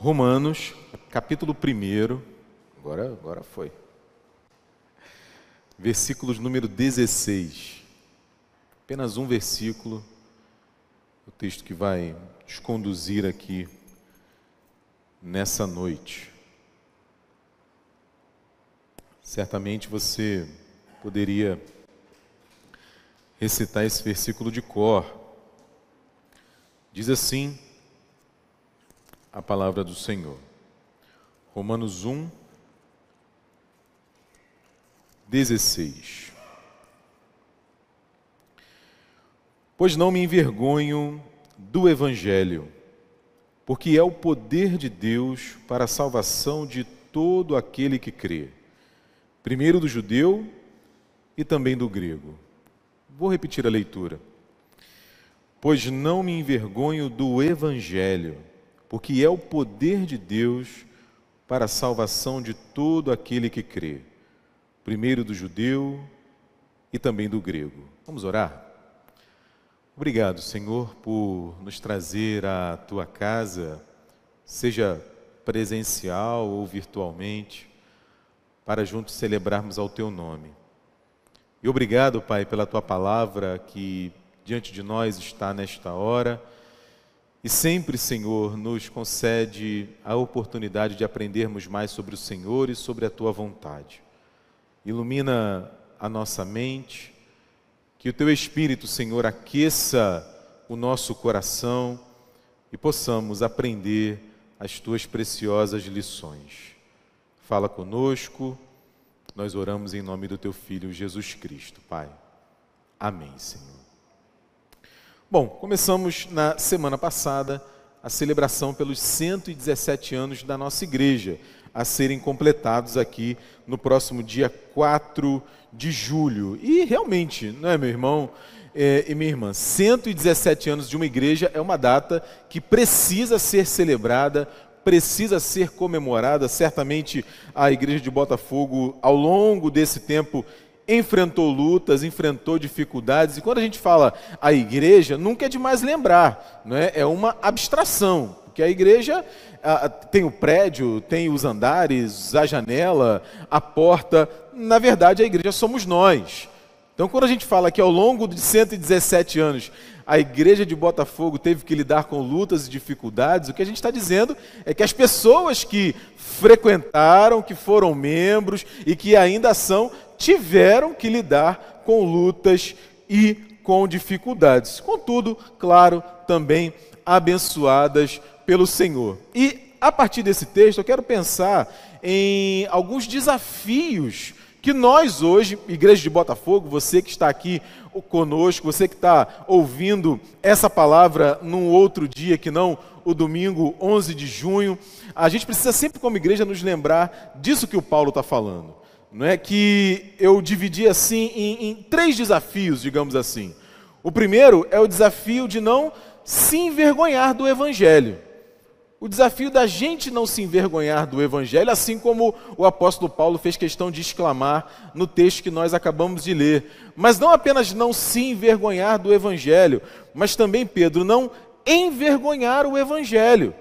Romanos, capítulo 1, agora, agora foi. Versículos número 16. Apenas um versículo, o texto que vai nos conduzir aqui nessa noite. Certamente você poderia recitar esse versículo de cor. Diz assim a palavra do Senhor. Romanos 1, 16. Pois não me envergonho do Evangelho, porque é o poder de Deus para a salvação de todo aquele que crê, primeiro do judeu e também do grego. Vou repetir a leitura. Pois não me envergonho do Evangelho, porque é o poder de Deus para a salvação de todo aquele que crê, primeiro do judeu e também do grego. Vamos orar? Obrigado, Senhor, por nos trazer à tua casa, seja presencial ou virtualmente, para juntos celebrarmos ao teu nome. E obrigado, Pai, pela tua palavra que diante de nós está nesta hora e sempre, Senhor, nos concede a oportunidade de aprendermos mais sobre o Senhor e sobre a tua vontade. Ilumina a nossa mente, que o teu Espírito, Senhor, aqueça o nosso coração e possamos aprender as tuas preciosas lições. Fala conosco, nós oramos em nome do teu Filho Jesus Cristo, Pai. Amém, Senhor. Bom, começamos na semana passada a celebração pelos 117 anos da nossa igreja, a serem completados aqui no próximo dia 4 de julho. E realmente, não é, meu irmão é, e minha irmã, 117 anos de uma igreja é uma data que precisa ser celebrada, precisa ser comemorada. Certamente a igreja de Botafogo, ao longo desse tempo, enfrentou lutas, enfrentou dificuldades. E quando a gente fala a igreja, nunca é demais lembrar, não é? É uma abstração, porque a igreja a, tem o prédio, tem os andares, a janela, a porta. Na verdade, a igreja somos nós. Então, quando a gente fala que ao longo de 117 anos a igreja de Botafogo teve que lidar com lutas e dificuldades, o que a gente está dizendo é que as pessoas que frequentaram, que foram membros e que ainda são, tiveram que lidar com lutas e com dificuldades. Contudo, claro, também abençoadas pelo Senhor. E a partir desse texto, eu quero pensar em alguns desafios que nós hoje, Igreja de Botafogo, você que está aqui conosco, você que está ouvindo essa palavra num outro dia que não o domingo 11 de junho, a gente precisa sempre, como igreja, nos lembrar disso que o Paulo está falando não é que eu dividi assim em, em três desafios, digamos assim. O primeiro é o desafio de não se envergonhar do Evangelho. O desafio da gente não se envergonhar do Evangelho, assim como o apóstolo Paulo fez questão de exclamar no texto que nós acabamos de ler. Mas não apenas não se envergonhar do Evangelho, mas também, Pedro, não envergonhar o Evangelho.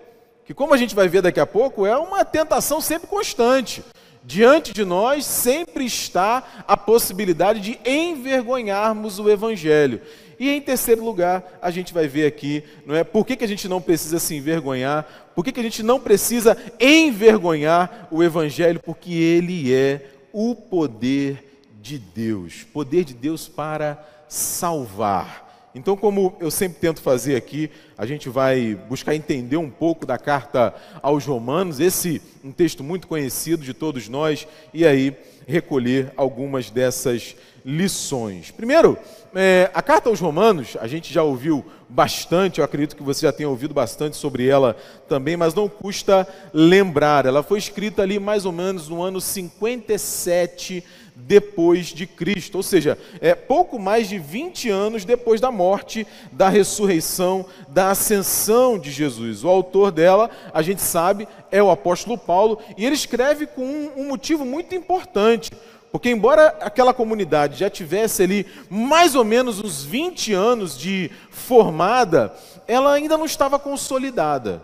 Que, como a gente vai ver daqui a pouco, é uma tentação sempre constante. Diante de nós sempre está a possibilidade de envergonharmos o Evangelho. E em terceiro lugar, a gente vai ver aqui, não é? Por que, que a gente não precisa se envergonhar? Por que, que a gente não precisa envergonhar o Evangelho? Porque ele é o poder de Deus poder de Deus para salvar. Então, como eu sempre tento fazer aqui, a gente vai buscar entender um pouco da carta aos Romanos, esse um texto muito conhecido de todos nós, e aí recolher algumas dessas lições. Primeiro, é, a carta aos Romanos, a gente já ouviu bastante, eu acredito que você já tenha ouvido bastante sobre ela também, mas não custa lembrar. Ela foi escrita ali mais ou menos no ano 57 depois de Cristo, ou seja, é pouco mais de 20 anos depois da morte, da ressurreição, da ascensão de Jesus. O autor dela, a gente sabe, é o apóstolo Paulo, e ele escreve com um, um motivo muito importante. Porque, embora aquela comunidade já tivesse ali mais ou menos uns 20 anos de formada, ela ainda não estava consolidada.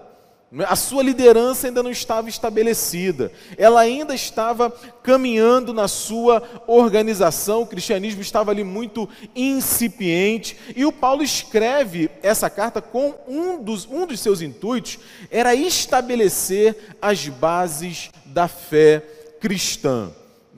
A sua liderança ainda não estava estabelecida, ela ainda estava caminhando na sua organização, o cristianismo estava ali muito incipiente, e o Paulo escreve essa carta com um dos, um dos seus intuitos, era estabelecer as bases da fé cristã.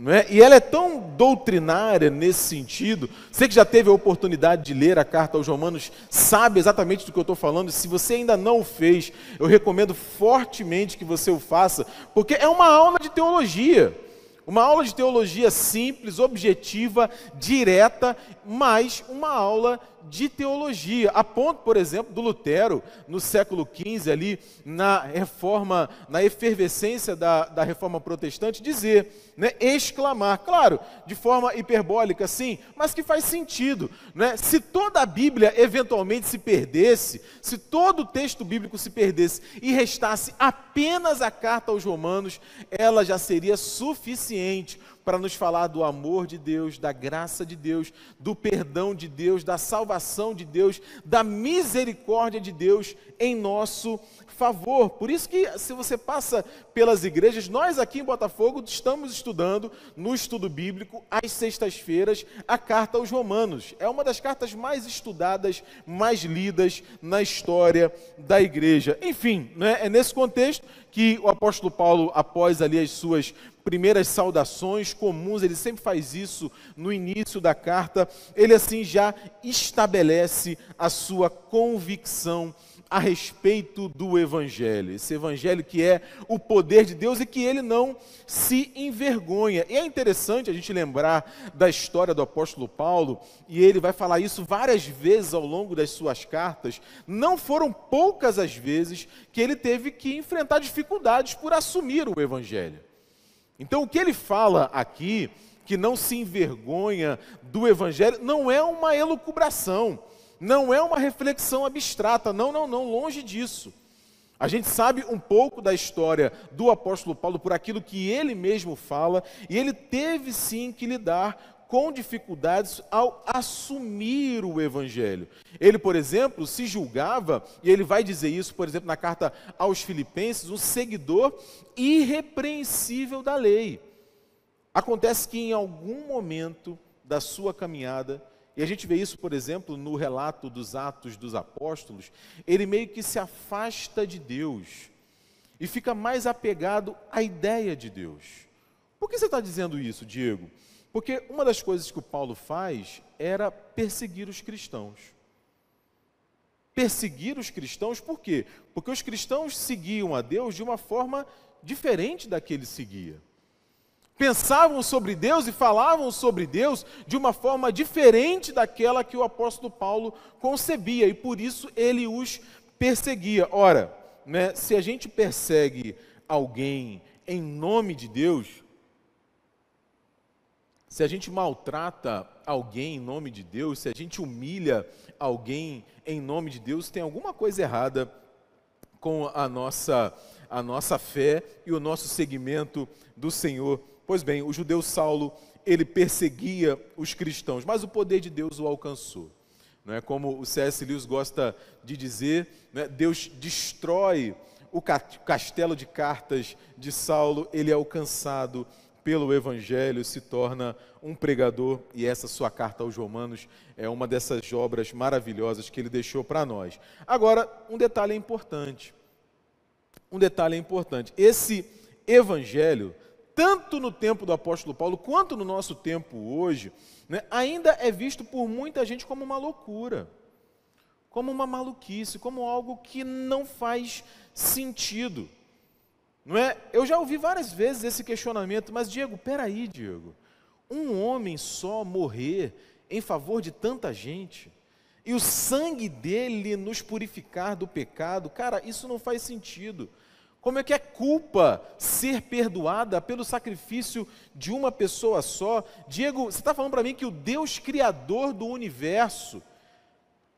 É? E ela é tão doutrinária nesse sentido. Você que já teve a oportunidade de ler a carta aos Romanos, sabe exatamente do que eu estou falando. Se você ainda não o fez, eu recomendo fortemente que você o faça, porque é uma aula de teologia. Uma aula de teologia simples, objetiva, direta, mas uma aula de teologia. A ponto, por exemplo, do Lutero, no século XV, ali, na reforma, na efervescência da, da reforma protestante, dizer, né, exclamar, claro, de forma hiperbólica, sim, mas que faz sentido. Né? Se toda a Bíblia eventualmente se perdesse, se todo o texto bíblico se perdesse e restasse apenas a carta aos Romanos, ela já seria suficiente para nos falar do amor de Deus, da graça de Deus, do perdão de Deus, da salvação de Deus, da misericórdia de Deus em nosso favor. Por isso que se você passa pelas igrejas, nós aqui em Botafogo estamos estudando no estudo bíblico às sextas-feiras a carta aos Romanos. É uma das cartas mais estudadas, mais lidas na história da igreja. Enfim, né, é nesse contexto que o apóstolo Paulo, após ali as suas primeiras saudações comuns, ele sempre faz isso no início da carta, ele assim já estabelece a sua convicção a respeito do Evangelho, esse Evangelho que é o poder de Deus e que ele não se envergonha. E é interessante a gente lembrar da história do apóstolo Paulo, e ele vai falar isso várias vezes ao longo das suas cartas. Não foram poucas as vezes que ele teve que enfrentar dificuldades por assumir o Evangelho. Então, o que ele fala aqui, que não se envergonha do Evangelho, não é uma elucubração não é uma reflexão abstrata, não, não, não, longe disso. A gente sabe um pouco da história do apóstolo Paulo por aquilo que ele mesmo fala, e ele teve sim que lidar com dificuldades ao assumir o evangelho. Ele, por exemplo, se julgava, e ele vai dizer isso, por exemplo, na carta aos Filipenses, um seguidor irrepreensível da lei. Acontece que em algum momento da sua caminhada, e a gente vê isso, por exemplo, no relato dos Atos dos Apóstolos, ele meio que se afasta de Deus e fica mais apegado à ideia de Deus. Por que você está dizendo isso, Diego? Porque uma das coisas que o Paulo faz era perseguir os cristãos. Perseguir os cristãos por quê? Porque os cristãos seguiam a Deus de uma forma diferente da que ele seguia pensavam sobre Deus e falavam sobre Deus de uma forma diferente daquela que o apóstolo Paulo concebia, e por isso ele os perseguia. Ora, né, se a gente persegue alguém em nome de Deus, se a gente maltrata alguém em nome de Deus, se a gente humilha alguém em nome de Deus, tem alguma coisa errada com a nossa, a nossa fé e o nosso seguimento do Senhor Pois bem, o judeu Saulo, ele perseguia os cristãos, mas o poder de Deus o alcançou. Não é como o C.S. Lewis gosta de dizer, né? Deus destrói o castelo de cartas de Saulo, ele é alcançado pelo Evangelho, se torna um pregador, e essa sua carta aos Romanos é uma dessas obras maravilhosas que ele deixou para nós. Agora, um detalhe importante. Um detalhe importante. Esse Evangelho tanto no tempo do apóstolo Paulo quanto no nosso tempo hoje, né, ainda é visto por muita gente como uma loucura, como uma maluquice, como algo que não faz sentido. Não é? Eu já ouvi várias vezes esse questionamento, mas Diego, peraí, Diego, um homem só morrer em favor de tanta gente e o sangue dele nos purificar do pecado, cara, isso não faz sentido. Como é que é culpa ser perdoada pelo sacrifício de uma pessoa só? Diego, você está falando para mim que o Deus Criador do universo,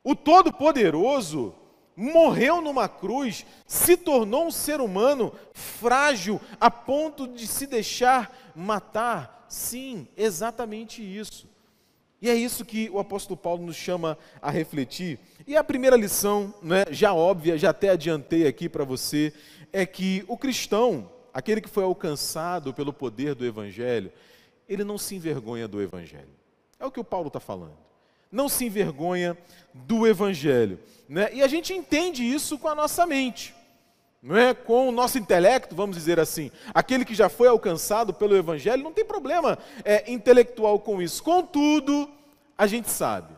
o Todo-Poderoso, morreu numa cruz, se tornou um ser humano frágil a ponto de se deixar matar? Sim, exatamente isso. E é isso que o apóstolo Paulo nos chama a refletir. E a primeira lição, né, já óbvia, já até adiantei aqui para você, é que o cristão, aquele que foi alcançado pelo poder do Evangelho, ele não se envergonha do Evangelho. É o que o Paulo está falando. Não se envergonha do Evangelho. Né? E a gente entende isso com a nossa mente não é? com o nosso intelecto, vamos dizer assim. Aquele que já foi alcançado pelo Evangelho não tem problema é, intelectual com isso. Contudo, a gente sabe,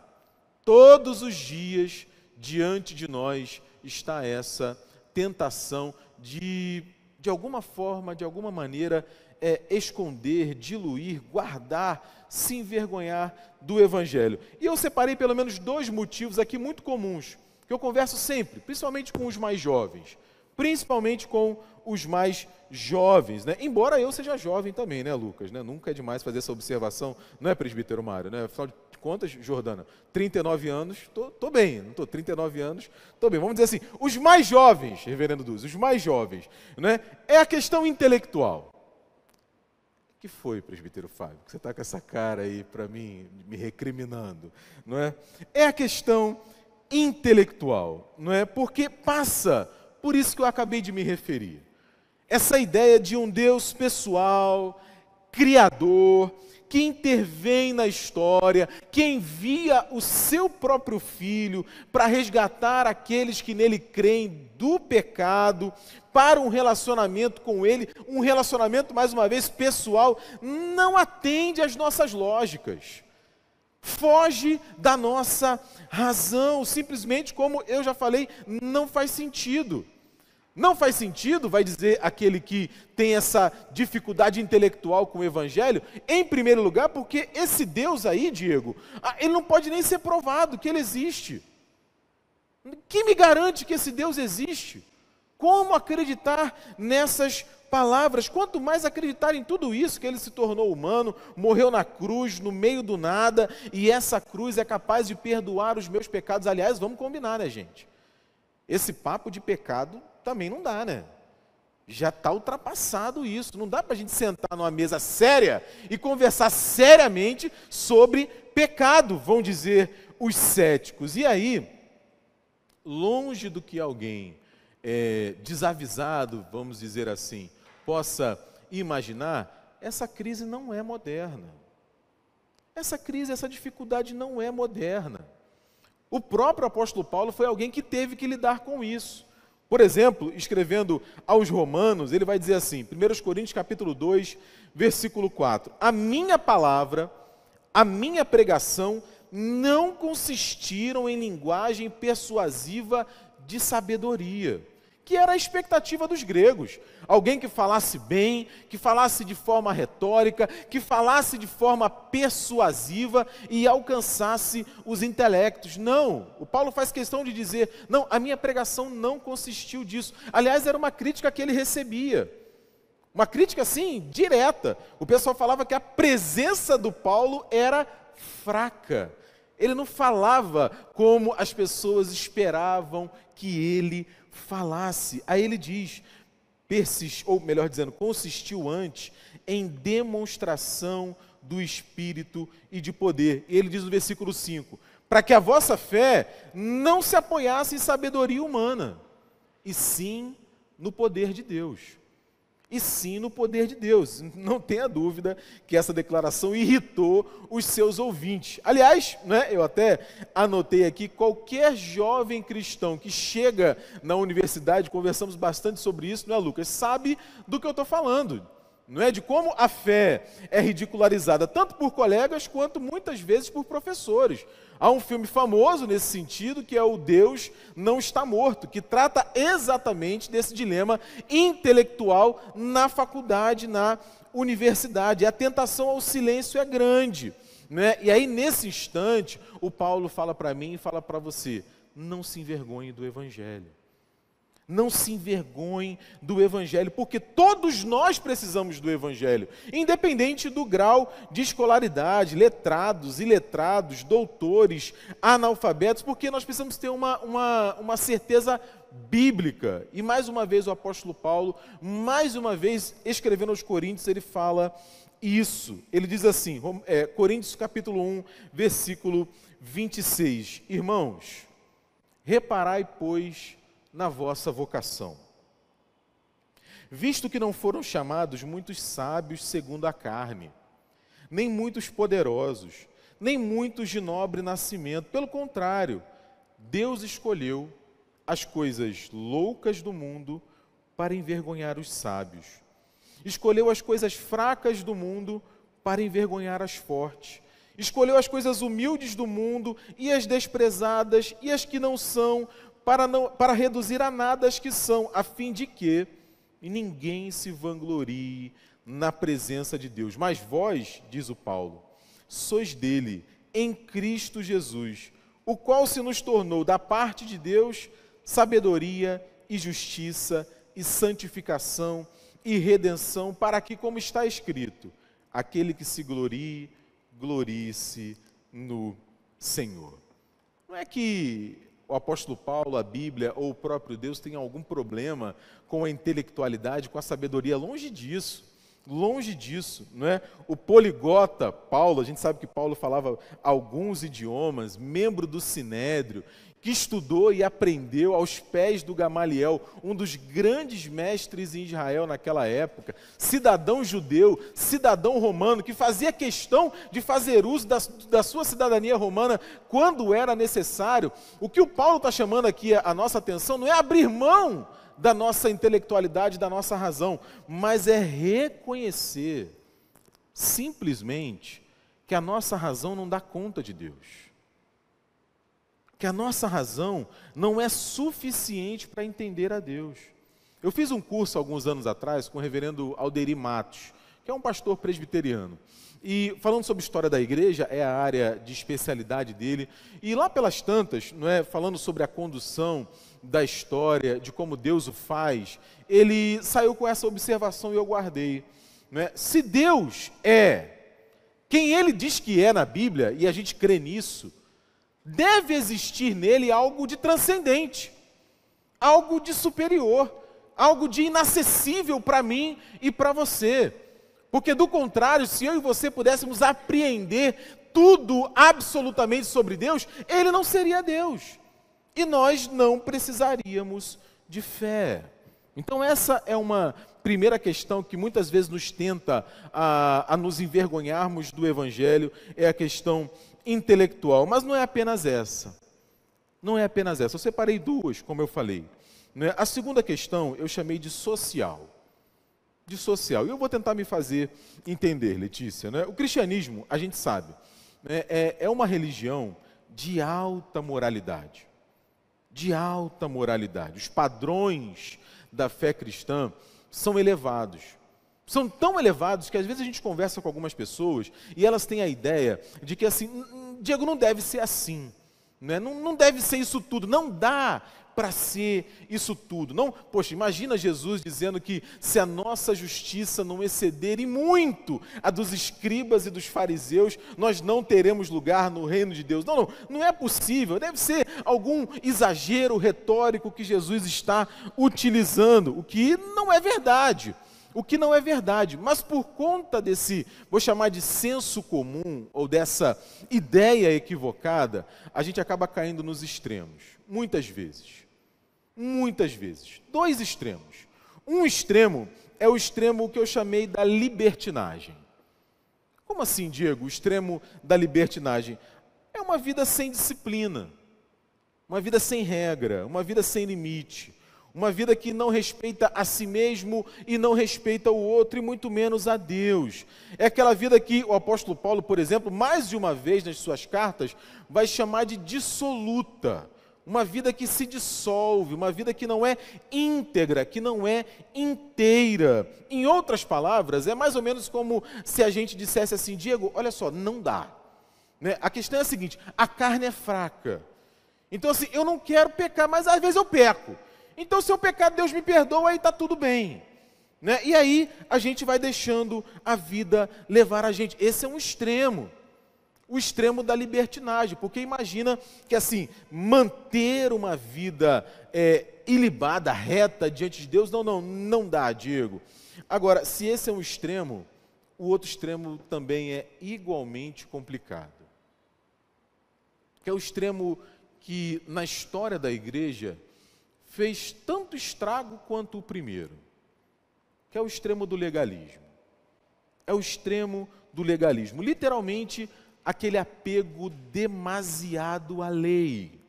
todos os dias diante de nós está essa tentação de, de alguma forma, de alguma maneira, é, esconder, diluir, guardar, se envergonhar do Evangelho. E eu separei pelo menos dois motivos aqui muito comuns, que eu converso sempre, principalmente com os mais jovens principalmente com os mais jovens, né? Embora eu seja jovem também, né, Lucas? Né? Nunca é demais fazer essa observação, não é, presbítero Mário, né? Afinal de contas, Jordana, 39 anos, tô, tô bem, não tô 39 anos, tô bem. Vamos dizer assim, os mais jovens, reverendo Duz, os mais jovens, né? É a questão intelectual. que foi, presbítero Fábio? Que você está com essa cara aí para mim, me recriminando, não é? É a questão intelectual, não é? Porque passa por isso que eu acabei de me referir. Essa ideia de um Deus pessoal, criador, que intervém na história, que envia o seu próprio filho para resgatar aqueles que nele creem do pecado, para um relacionamento com ele, um relacionamento, mais uma vez, pessoal, não atende às nossas lógicas. Foge da nossa razão, simplesmente como eu já falei, não faz sentido. Não faz sentido, vai dizer aquele que tem essa dificuldade intelectual com o Evangelho, em primeiro lugar, porque esse Deus aí, Diego, ah, ele não pode nem ser provado que ele existe. Quem me garante que esse Deus existe? Como acreditar nessas palavras? Quanto mais acreditar em tudo isso, que ele se tornou humano, morreu na cruz, no meio do nada, e essa cruz é capaz de perdoar os meus pecados. Aliás, vamos combinar, né, gente? Esse papo de pecado também não dá, né? Já está ultrapassado isso. Não dá para a gente sentar numa mesa séria e conversar seriamente sobre pecado, vão dizer os céticos. E aí, longe do que alguém é, desavisado, vamos dizer assim, possa imaginar, essa crise não é moderna. Essa crise, essa dificuldade não é moderna. O próprio apóstolo Paulo foi alguém que teve que lidar com isso. Por exemplo, escrevendo aos Romanos, ele vai dizer assim, 1 Coríntios capítulo 2, versículo 4: A minha palavra, a minha pregação não consistiram em linguagem persuasiva de sabedoria que era a expectativa dos gregos. Alguém que falasse bem, que falasse de forma retórica, que falasse de forma persuasiva e alcançasse os intelectos. Não, o Paulo faz questão de dizer: não, a minha pregação não consistiu disso. Aliás, era uma crítica que ele recebia. Uma crítica assim, direta. O pessoal falava que a presença do Paulo era fraca. Ele não falava como as pessoas esperavam que ele falasse. Aí ele diz, persist, ou melhor dizendo, consistiu antes em demonstração do Espírito e de poder. E ele diz no versículo 5: para que a vossa fé não se apoiasse em sabedoria humana, e sim no poder de Deus e sim no poder de Deus. Não tenha dúvida que essa declaração irritou os seus ouvintes. Aliás, né, eu até anotei aqui: qualquer jovem cristão que chega na universidade, conversamos bastante sobre isso, não é, Lucas? Sabe do que eu estou falando. Não é de como a fé é ridicularizada tanto por colegas quanto muitas vezes por professores. Há um filme famoso nesse sentido, que é o Deus Não Está Morto, que trata exatamente desse dilema intelectual na faculdade, na universidade. A tentação ao silêncio é grande. Né? E aí, nesse instante, o Paulo fala para mim e fala para você: não se envergonhe do Evangelho. Não se envergonhe do Evangelho, porque todos nós precisamos do Evangelho, independente do grau de escolaridade, letrados, iletrados, doutores, analfabetos, porque nós precisamos ter uma, uma, uma certeza bíblica. E mais uma vez o apóstolo Paulo, mais uma vez escrevendo aos Coríntios, ele fala isso. Ele diz assim, é, Coríntios capítulo 1, versículo 26. Irmãos, reparai, pois, na vossa vocação. visto que não foram chamados muitos sábios segundo a carne, nem muitos poderosos, nem muitos de nobre nascimento. Pelo contrário, Deus escolheu as coisas loucas do mundo para envergonhar os sábios. Escolheu as coisas fracas do mundo para envergonhar as fortes. Escolheu as coisas humildes do mundo e as desprezadas e as que não são, para, não, para reduzir a nada as que são, a fim de que ninguém se vanglorie na presença de Deus. Mas vós, diz o Paulo, sois dele, em Cristo Jesus, o qual se nos tornou da parte de Deus sabedoria e justiça e santificação e redenção, para que, como está escrito, aquele que se glorie, glorie-se no Senhor. Não é que o apóstolo Paulo, a Bíblia ou o próprio Deus tenham algum problema com a intelectualidade, com a sabedoria, longe disso. Longe disso, não é? O poligota Paulo, a gente sabe que Paulo falava alguns idiomas, membro do Sinédrio, que estudou e aprendeu aos pés do Gamaliel, um dos grandes mestres em Israel naquela época, cidadão judeu, cidadão romano, que fazia questão de fazer uso da, da sua cidadania romana quando era necessário. O que o Paulo está chamando aqui a, a nossa atenção não é abrir mão da nossa intelectualidade, da nossa razão, mas é reconhecer, simplesmente, que a nossa razão não dá conta de Deus que a nossa razão não é suficiente para entender a Deus. Eu fiz um curso alguns anos atrás com o reverendo Alderi Matos, que é um pastor presbiteriano. E falando sobre história da igreja, é a área de especialidade dele. E lá pelas tantas, não é, falando sobre a condução da história, de como Deus o faz, ele saiu com essa observação e eu guardei. É? Se Deus é quem ele diz que é na Bíblia, e a gente crê nisso, deve existir nele algo de transcendente, algo de superior, algo de inacessível para mim e para você. Porque do contrário, se eu e você pudéssemos apreender tudo absolutamente sobre Deus, ele não seria Deus. E nós não precisaríamos de fé. Então, essa é uma primeira questão que muitas vezes nos tenta a, a nos envergonharmos do Evangelho, é a questão intelectual, mas não é apenas essa. Não é apenas essa. Eu separei duas, como eu falei. É? A segunda questão eu chamei de social. De social. E eu vou tentar me fazer entender, Letícia. Né? O cristianismo, a gente sabe, né? é, é uma religião de alta moralidade. De alta moralidade. Os padrões da fé cristã são elevados são tão elevados que às vezes a gente conversa com algumas pessoas e elas têm a ideia de que assim, Diego não deve ser assim, né? não, não deve ser isso tudo, não dá para ser isso tudo. Não, poxa, imagina Jesus dizendo que se a nossa justiça não exceder e muito a dos escribas e dos fariseus, nós não teremos lugar no reino de Deus. Não, não, não é possível. Deve ser algum exagero retórico que Jesus está utilizando, o que não é verdade o que não é verdade, mas por conta desse, vou chamar de senso comum, ou dessa ideia equivocada, a gente acaba caindo nos extremos, muitas vezes. Muitas vezes. Dois extremos. Um extremo é o extremo que eu chamei da libertinagem. Como assim, Diego? O extremo da libertinagem é uma vida sem disciplina, uma vida sem regra, uma vida sem limite uma vida que não respeita a si mesmo e não respeita o outro, e muito menos a Deus. É aquela vida que o apóstolo Paulo, por exemplo, mais de uma vez nas suas cartas, vai chamar de dissoluta. Uma vida que se dissolve, uma vida que não é íntegra, que não é inteira. Em outras palavras, é mais ou menos como se a gente dissesse assim: Diego, olha só, não dá. Né? A questão é a seguinte: a carne é fraca. Então, assim, eu não quero pecar, mas às vezes eu peco. Então, se eu pecar, Deus me perdoa, aí está tudo bem. Né? E aí a gente vai deixando a vida levar a gente. Esse é um extremo. O extremo da libertinagem, porque imagina que assim, manter uma vida é, ilibada, reta diante de Deus, não, não, não dá, Diego. Agora, se esse é um extremo, o outro extremo também é igualmente complicado. Que é o extremo que na história da igreja fez tanto estrago quanto o primeiro. que é o extremo do legalismo. É o extremo do legalismo. Literalmente, aquele apego demasiado à lei.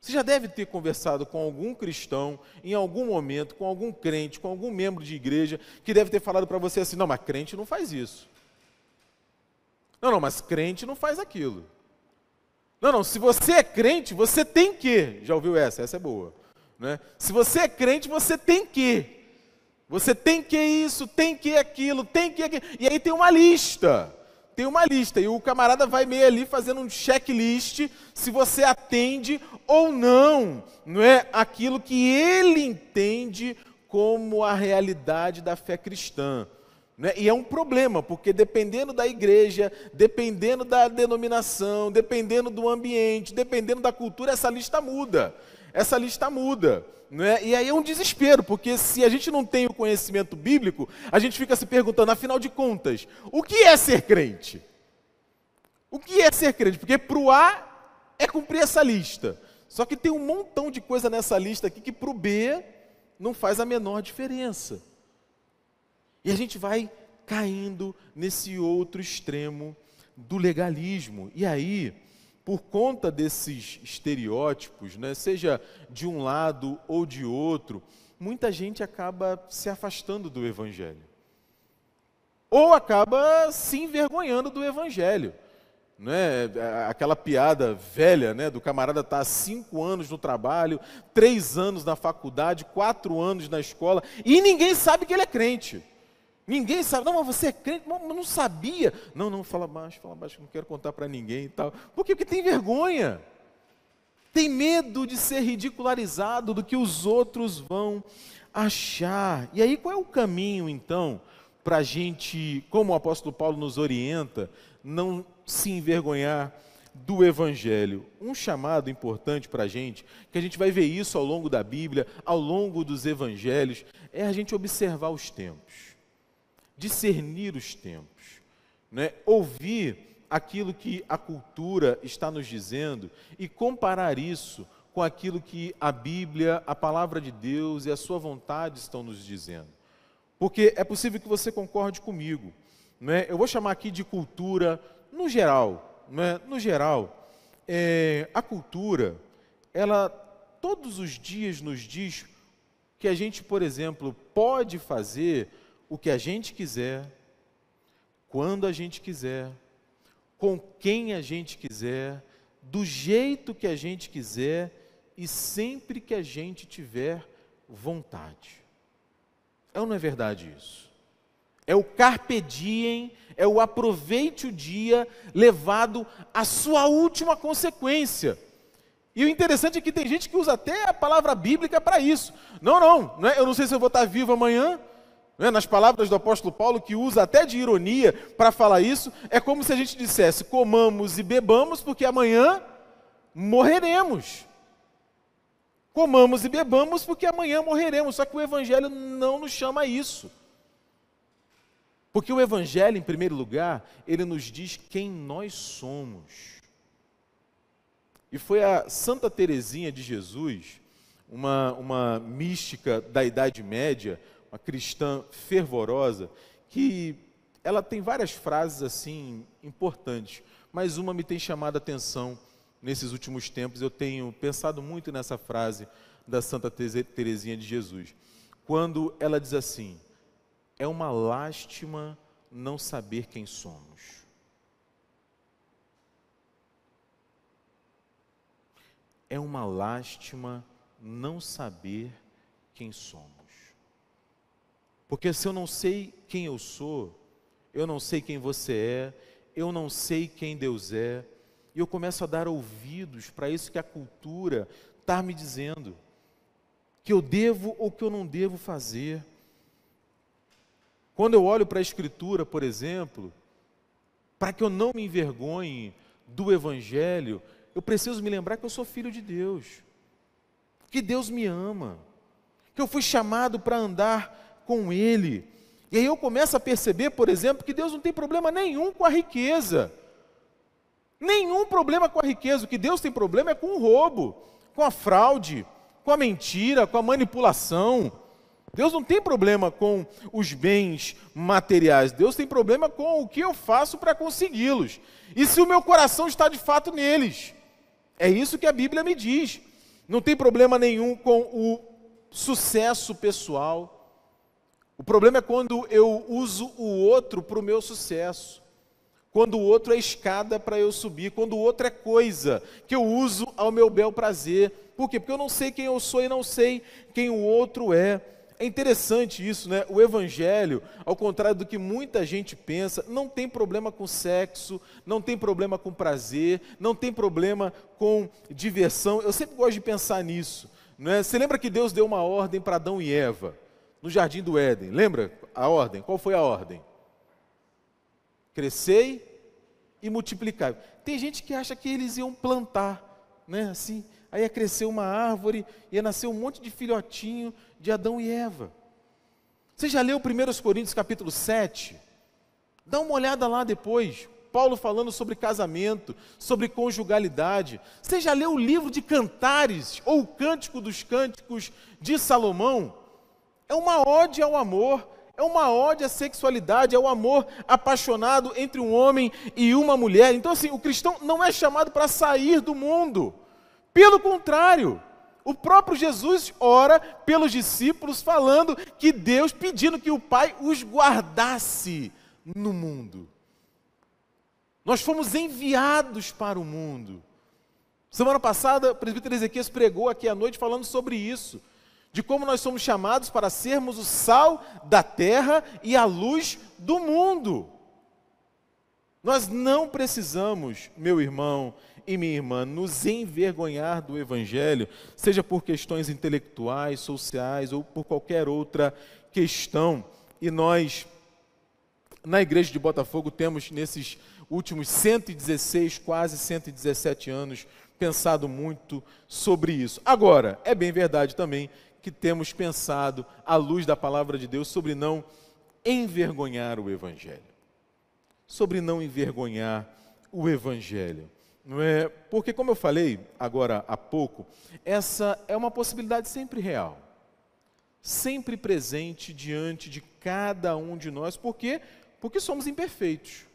Você já deve ter conversado com algum cristão, em algum momento, com algum crente, com algum membro de igreja, que deve ter falado para você assim: não, mas crente não faz isso. Não, não, mas crente não faz aquilo. Não, não, se você é crente, você tem que. Já ouviu essa? Essa é boa. Né? Se você é crente, você tem que. Você tem que isso, tem que aquilo, tem que aquilo. E aí tem uma lista. Tem uma lista. E o camarada vai meio ali fazendo um checklist se você atende ou não, não é? Aquilo que ele entende como a realidade da fé cristã. Né? E é um problema, porque dependendo da igreja, dependendo da denominação, dependendo do ambiente, dependendo da cultura, essa lista muda. Essa lista muda. Né? E aí é um desespero, porque se a gente não tem o conhecimento bíblico, a gente fica se perguntando, afinal de contas, o que é ser crente? O que é ser crente? Porque para o A é cumprir essa lista. Só que tem um montão de coisa nessa lista aqui que para o B não faz a menor diferença. E a gente vai caindo nesse outro extremo do legalismo. E aí, por conta desses estereótipos, né, seja de um lado ou de outro, muita gente acaba se afastando do Evangelho. Ou acaba se envergonhando do Evangelho. Né? Aquela piada velha né? do camarada estar tá cinco anos no trabalho, três anos na faculdade, quatro anos na escola, e ninguém sabe que ele é crente. Ninguém sabe, não, mas você é crente, mas não sabia. Não, não, fala baixo, fala baixo, não quero contar para ninguém e tal. Por quê? Porque tem vergonha. Tem medo de ser ridicularizado do que os outros vão achar. E aí, qual é o caminho, então, para a gente, como o apóstolo Paulo nos orienta, não se envergonhar do Evangelho. Um chamado importante para a gente, que a gente vai ver isso ao longo da Bíblia, ao longo dos Evangelhos, é a gente observar os tempos discernir os tempos, né? ouvir aquilo que a cultura está nos dizendo e comparar isso com aquilo que a Bíblia, a palavra de Deus e a sua vontade estão nos dizendo. Porque é possível que você concorde comigo. Né? Eu vou chamar aqui de cultura no geral. Né? No geral, é, a cultura, ela todos os dias nos diz que a gente, por exemplo, pode fazer o que a gente quiser, quando a gente quiser, com quem a gente quiser, do jeito que a gente quiser e sempre que a gente tiver vontade. É ou não é verdade isso? É o carpe diem, é o aproveite o dia levado à sua última consequência. E o interessante é que tem gente que usa até a palavra bíblica para isso. Não, não, não é, eu não sei se eu vou estar vivo amanhã, né, nas palavras do apóstolo Paulo, que usa até de ironia para falar isso, é como se a gente dissesse: comamos e bebamos, porque amanhã morreremos. Comamos e bebamos, porque amanhã morreremos. Só que o Evangelho não nos chama a isso. Porque o Evangelho, em primeiro lugar, ele nos diz quem nós somos. E foi a Santa Teresinha de Jesus, uma, uma mística da Idade Média, uma cristã fervorosa, que ela tem várias frases assim importantes, mas uma me tem chamado a atenção nesses últimos tempos. Eu tenho pensado muito nessa frase da Santa Teresinha de Jesus, quando ela diz assim: é uma lástima não saber quem somos. É uma lástima não saber quem somos. Porque se eu não sei quem eu sou, eu não sei quem você é, eu não sei quem Deus é, e eu começo a dar ouvidos para isso que a cultura está me dizendo, que eu devo ou que eu não devo fazer. Quando eu olho para a Escritura, por exemplo, para que eu não me envergonhe do Evangelho, eu preciso me lembrar que eu sou filho de Deus, que Deus me ama, que eu fui chamado para andar com Ele. E aí eu começo a perceber, por exemplo, que Deus não tem problema nenhum com a riqueza. Nenhum problema com a riqueza. O que Deus tem problema é com o roubo, com a fraude, com a mentira, com a manipulação. Deus não tem problema com os bens materiais, Deus tem problema com o que eu faço para consegui-los. E se o meu coração está de fato neles. É isso que a Bíblia me diz. Não tem problema nenhum com o sucesso pessoal. O problema é quando eu uso o outro para o meu sucesso. Quando o outro é escada para eu subir, quando o outro é coisa que eu uso ao meu bel prazer. Por quê? Porque eu não sei quem eu sou e não sei quem o outro é. É interessante isso, né? O evangelho, ao contrário do que muita gente pensa, não tem problema com sexo, não tem problema com prazer, não tem problema com diversão. Eu sempre gosto de pensar nisso. Né? Você lembra que Deus deu uma ordem para Adão e Eva no jardim do Éden? Lembra a ordem? Qual foi a ordem? Crescei e multiplicai. Tem gente que acha que eles iam plantar, né? Assim, aí ia crescer uma árvore, ia nascer um monte de filhotinho de Adão e Eva. Você já leu 1 Coríntios capítulo 7? Dá uma olhada lá depois. Paulo falando sobre casamento, sobre conjugalidade. Você já leu o livro de Cantares, ou o Cântico dos Cânticos de Salomão? É uma ode ao amor, é uma ode à sexualidade, é o amor apaixonado entre um homem e uma mulher. Então, assim, o cristão não é chamado para sair do mundo. Pelo contrário, o próprio Jesus ora pelos discípulos, falando que Deus, pedindo que o Pai os guardasse no mundo. Nós fomos enviados para o mundo. Semana passada, o presbítero Ezequias pregou aqui à noite falando sobre isso, de como nós somos chamados para sermos o sal da terra e a luz do mundo. Nós não precisamos, meu irmão e minha irmã, nos envergonhar do Evangelho, seja por questões intelectuais, sociais ou por qualquer outra questão. E nós, na igreja de Botafogo, temos nesses últimos 116, quase 117 anos, pensado muito sobre isso. Agora, é bem verdade também que temos pensado, à luz da palavra de Deus, sobre não envergonhar o Evangelho. Sobre não envergonhar o Evangelho. Não é? Porque, como eu falei agora há pouco, essa é uma possibilidade sempre real, sempre presente diante de cada um de nós, por quê? Porque somos imperfeitos,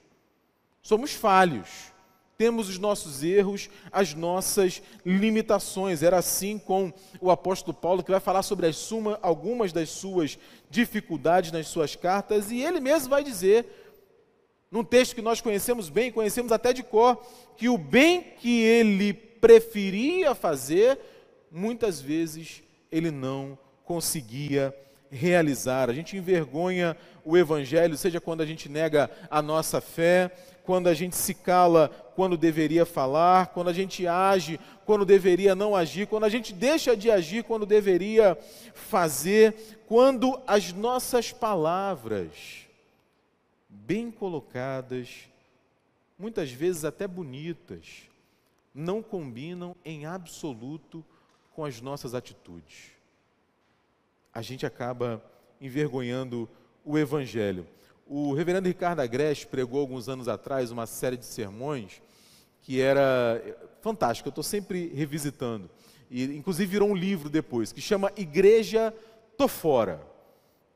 somos falhos, temos os nossos erros, as nossas limitações. Era assim com o apóstolo Paulo, que vai falar sobre suma, algumas das suas dificuldades nas suas cartas, e ele mesmo vai dizer num texto que nós conhecemos bem, conhecemos até de cor, que o bem que ele preferia fazer, muitas vezes ele não conseguia realizar. A gente envergonha o Evangelho, seja quando a gente nega a nossa fé, quando a gente se cala quando deveria falar, quando a gente age quando deveria não agir, quando a gente deixa de agir quando deveria fazer, quando as nossas palavras bem colocadas, muitas vezes até bonitas, não combinam em absoluto com as nossas atitudes. A gente acaba envergonhando o Evangelho. O reverendo Ricardo Agreste pregou alguns anos atrás uma série de sermões que era fantástica, eu estou sempre revisitando. E, inclusive virou um livro depois, que chama Igreja Tô Fora.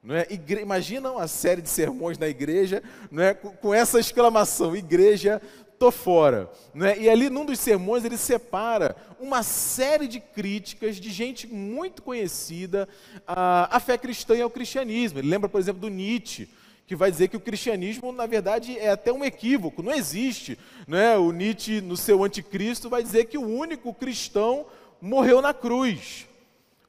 Não é? Igre... Imagina uma série de sermões na igreja não é? com essa exclamação: Igreja, tô fora. Não é? E ali, num dos sermões, ele separa uma série de críticas de gente muito conhecida à, à fé cristã e ao cristianismo. Ele lembra, por exemplo, do Nietzsche que vai dizer que o cristianismo, na verdade, é até um equívoco, não existe. Não é? O Nietzsche, no seu Anticristo, vai dizer que o único cristão morreu na cruz.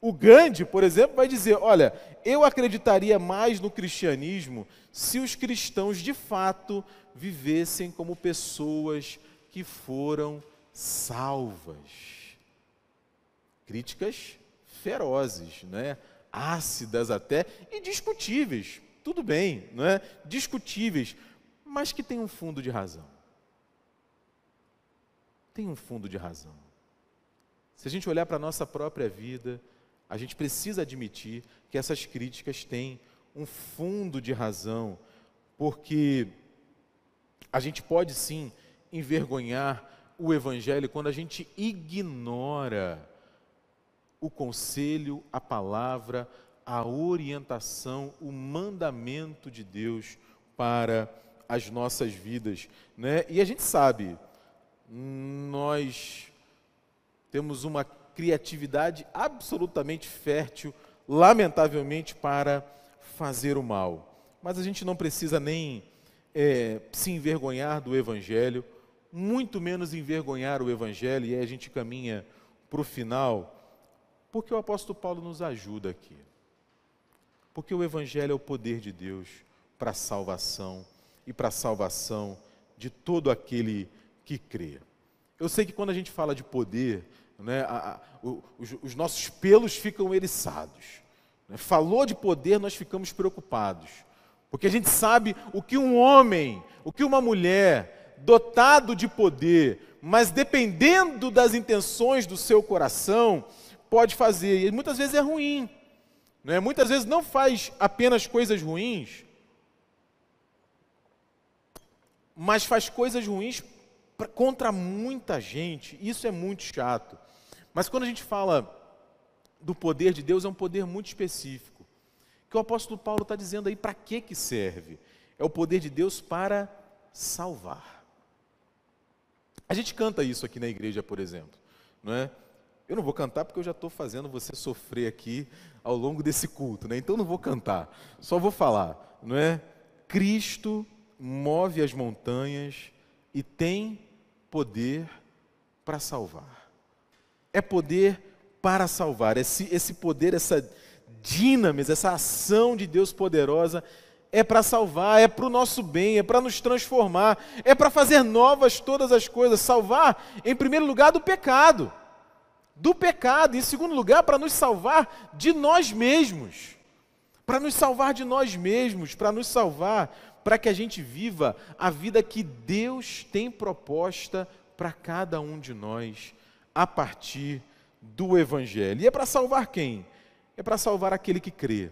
O Gandhi, por exemplo, vai dizer: olha, eu acreditaria mais no cristianismo se os cristãos de fato vivessem como pessoas que foram salvas. Críticas ferozes, né? ácidas até e discutíveis. Tudo bem, não é? Discutíveis, mas que tem um fundo de razão. Tem um fundo de razão. Se a gente olhar para a nossa própria vida, a gente precisa admitir que essas críticas têm um fundo de razão, porque a gente pode sim envergonhar o Evangelho quando a gente ignora o conselho, a palavra, a orientação, o mandamento de Deus para as nossas vidas. Né? E a gente sabe, nós temos uma criatividade absolutamente fértil, lamentavelmente, para fazer o mal. Mas a gente não precisa nem é, se envergonhar do Evangelho, muito menos envergonhar o Evangelho, e aí a gente caminha para o final, porque o apóstolo Paulo nos ajuda aqui. Porque o Evangelho é o poder de Deus para a salvação e para a salvação de todo aquele que crê. Eu sei que quando a gente fala de poder, né, a, a, os, os, nossos pelos ficam eriçados. Né? Falou de poder, nós ficamos preocupados. Porque a gente sabe o que um homem, o que uma mulher dotado de poder, mas dependendo das intenções do seu coração, pode fazer. E muitas vezes é ruim. Né? Muitas vezes não faz apenas coisas ruins, mas faz coisas ruins contra muita gente. Isso é muito chato. Mas quando a gente fala do poder de Deus, é um poder muito específico. Que o apóstolo Paulo está dizendo aí para que, que serve? É o poder de Deus para salvar. A gente canta isso aqui na igreja, por exemplo, não é? Eu não vou cantar porque eu já estou fazendo você sofrer aqui ao longo desse culto, né? Então não vou cantar, só vou falar, não é? Cristo move as montanhas e tem poder para salvar. É poder para salvar. Esse, esse poder, essa dinamis, essa ação de Deus poderosa é para salvar, é para o nosso bem, é para nos transformar, é para fazer novas todas as coisas. Salvar, em primeiro lugar, do pecado. Do pecado. Em segundo lugar, para nos salvar de nós mesmos. Para nos salvar de nós mesmos, para nos salvar, para que a gente viva a vida que Deus tem proposta para cada um de nós a partir do Evangelho. E é para salvar quem? É para salvar aquele que crê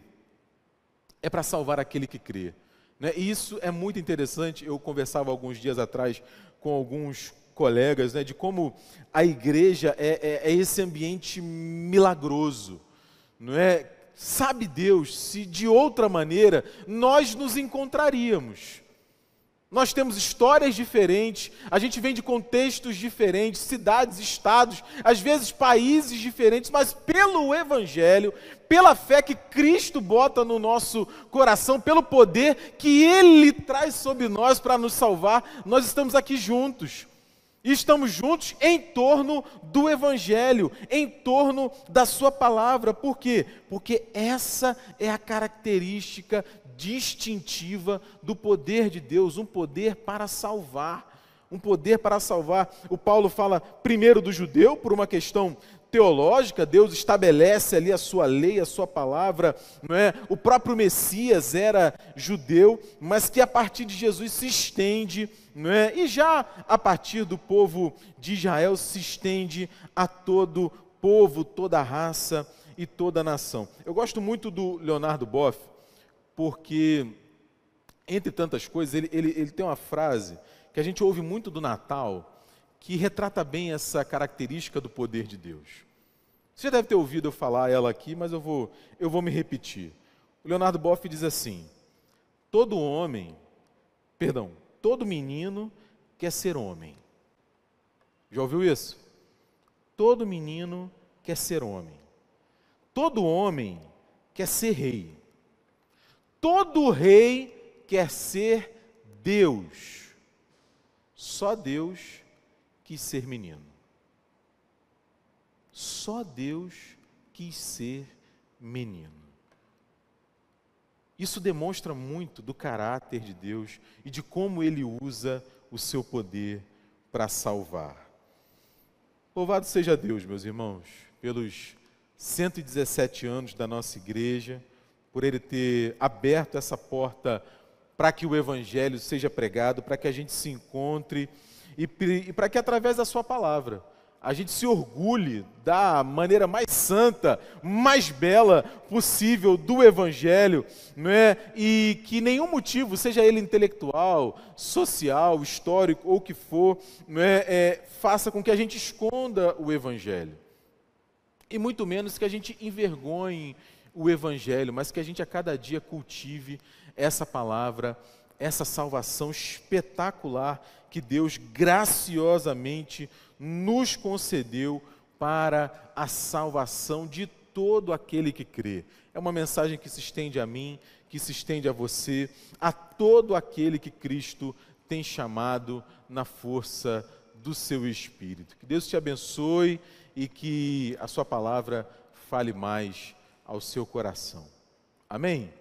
é para salvar aquele que crê. Né? E isso é muito interessante. Eu conversava alguns dias atrás com alguns colegas né, de como a igreja é, é, é esse ambiente milagroso. Não é? Sabe Deus se de outra maneira nós nos encontraríamos. Nós temos histórias diferentes, a gente vem de contextos diferentes, cidades, estados, às vezes países diferentes, mas pelo Evangelho, pela fé que Cristo bota no nosso coração, pelo poder que Ele traz sobre nós para nos salvar, nós estamos aqui juntos. E estamos juntos em torno do Evangelho, em torno da Sua palavra. Por quê? Porque essa é a característica distintiva do poder de Deus, um poder para salvar. Um poder para salvar. O Paulo fala primeiro do judeu, por uma questão teológica, Deus estabelece ali a sua lei, a sua palavra, não é? O próprio Messias era judeu, mas que a partir de Jesus se estende, não é? E já a partir do povo de Israel se estende a todo povo, toda raça e toda nação. Eu gosto muito do Leonardo Boff, porque, entre tantas coisas, ele, ele, ele tem uma frase que a gente ouve muito do Natal, que retrata bem essa característica do poder de Deus. Você já deve ter ouvido eu falar ela aqui, mas eu vou, eu vou me repetir. O Leonardo Boff diz assim: todo homem, perdão, todo menino quer ser homem. Já ouviu isso? Todo menino quer ser homem. Todo homem quer ser rei. Todo rei quer ser Deus. Só Deus quis ser menino. Só Deus quis ser menino. Isso demonstra muito do caráter de Deus e de como ele usa o seu poder para salvar. Louvado seja Deus, meus irmãos, pelos 117 anos da nossa igreja por ele ter aberto essa porta para que o Evangelho seja pregado, para que a gente se encontre e, para que através da Sua palavra a gente se orgulhe da maneira mais santa, mais bela possível do Evangelho, não é? e que nenhum motivo, seja ele intelectual, social, histórico ou o que for, não é? é, faça com que a gente esconda o Evangelho. E muito menos que a gente envergonhe o Evangelho, mas que a gente a cada dia cultive essa palavra, essa salvação espetacular que Deus graciosamente nos concedeu para a salvação de todo aquele que crê. É uma mensagem que se estende a mim, que se estende a você, a todo aquele que Cristo tem chamado na força do seu espírito. Que Deus te abençoe e que a sua palavra fale mais ao seu coração. Amém?